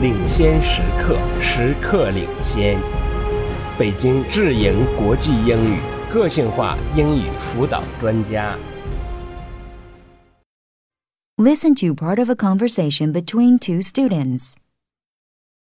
领先时刻，时刻领先。北京智盈国际英语个性化英语辅导专家。 Listen to part of a conversation between two students.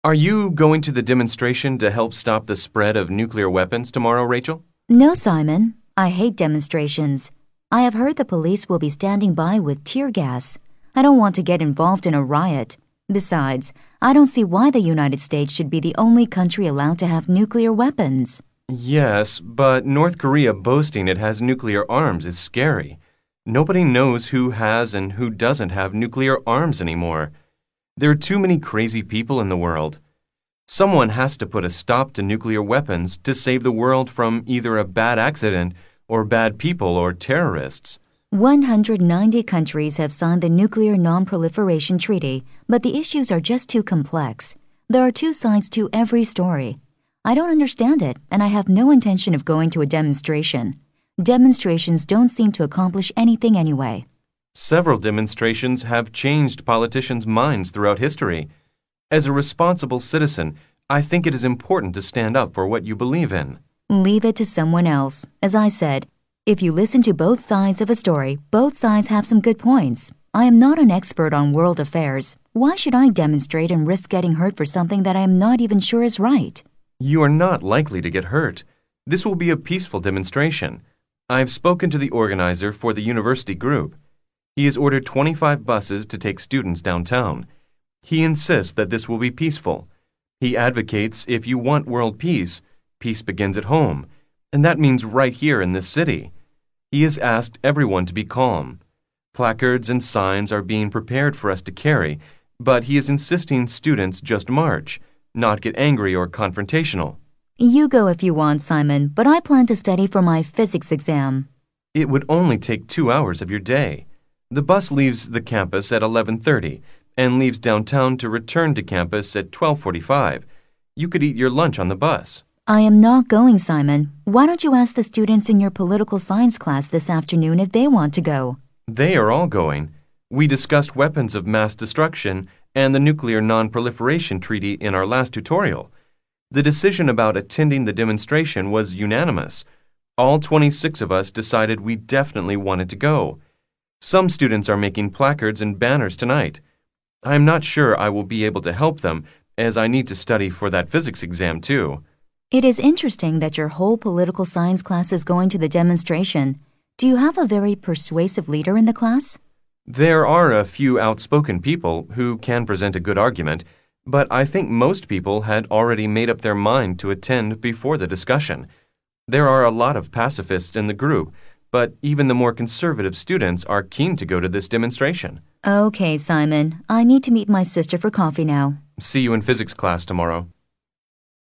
Are you going to the demonstration to help stop the spread of nuclear weapons tomorrow, Rachel? No, Simon. I hate demonstrations. I have heard the police will be standing by with tear gas. I don't want to get involved in a riot. Besides, I don't see why the United States should be the only country allowed to have nuclear weapons. Yes, but North Korea boasting it has nuclear arms is scary. Nobody knows who has and who doesn't have nuclear arms anymore. There are too many crazy people in the world. Someone has to put a stop to nuclear weapons to save the world from either a bad accident or bad people or terrorists. 190 countries have signed the Nuclear Non-Proliferation Treaty, but the issues are just too complex. There are two sides to every story. I don't understand it, and I have no intention of going to a demonstration. Demonstrations don't seem to accomplish anything anyway. Several demonstrations have changed politicians' minds throughout history. As a responsible citizen, I think it is important to stand up for what you believe in. Leave it to someone else. As I said, if you listen to both sides of a story, both sides have some good points. I am not an expert on world affairs. Why should I demonstrate and risk getting hurt for something that I am not even sure is right? You are not likely to get hurt. This will be a peaceful demonstration. I've spoken to the organizer for the university group. He has ordered 25 buses to take students downtown. He insists that this will be peaceful. He advocates if you want world peace, peace begins at home, and that means right here in this city. He has asked everyone to be calm. Placards and signs are being prepared for us to carry, but he is insisting students just march, not get angry or confrontational. You go if you want, Simon, but I plan to study for my physics exam. It would only take 2 hours of your day. The bus leaves the campus at 11:30 and leaves downtown to return to campus at 12:45. You could eat your lunch on the bus. I am not going, Simon. Why don't you ask the students in your political science class this afternoon if they want to go? They are all going. We discussed weapons of mass destruction and the Nuclear Non-Proliferation Treaty in our last tutorial. The decision about attending the demonstration was unanimous. All 26 of us decided we definitely wanted to go. Some students are making placards and banners tonight. I am not sure I will be able to help them as I need to study for that physics exam too. It is interesting that your whole political science class is going to the demonstration. Do you have a very persuasive leader in the class? There are a few outspoken people who can present a good argument, but I think most people had already made up their mind to attend before the discussion. There are a lot of pacifists in the group, but even the more conservative students are keen to go to this demonstration. Okay, Simon. I need to meet my sister for coffee now. See you in physics class tomorrow.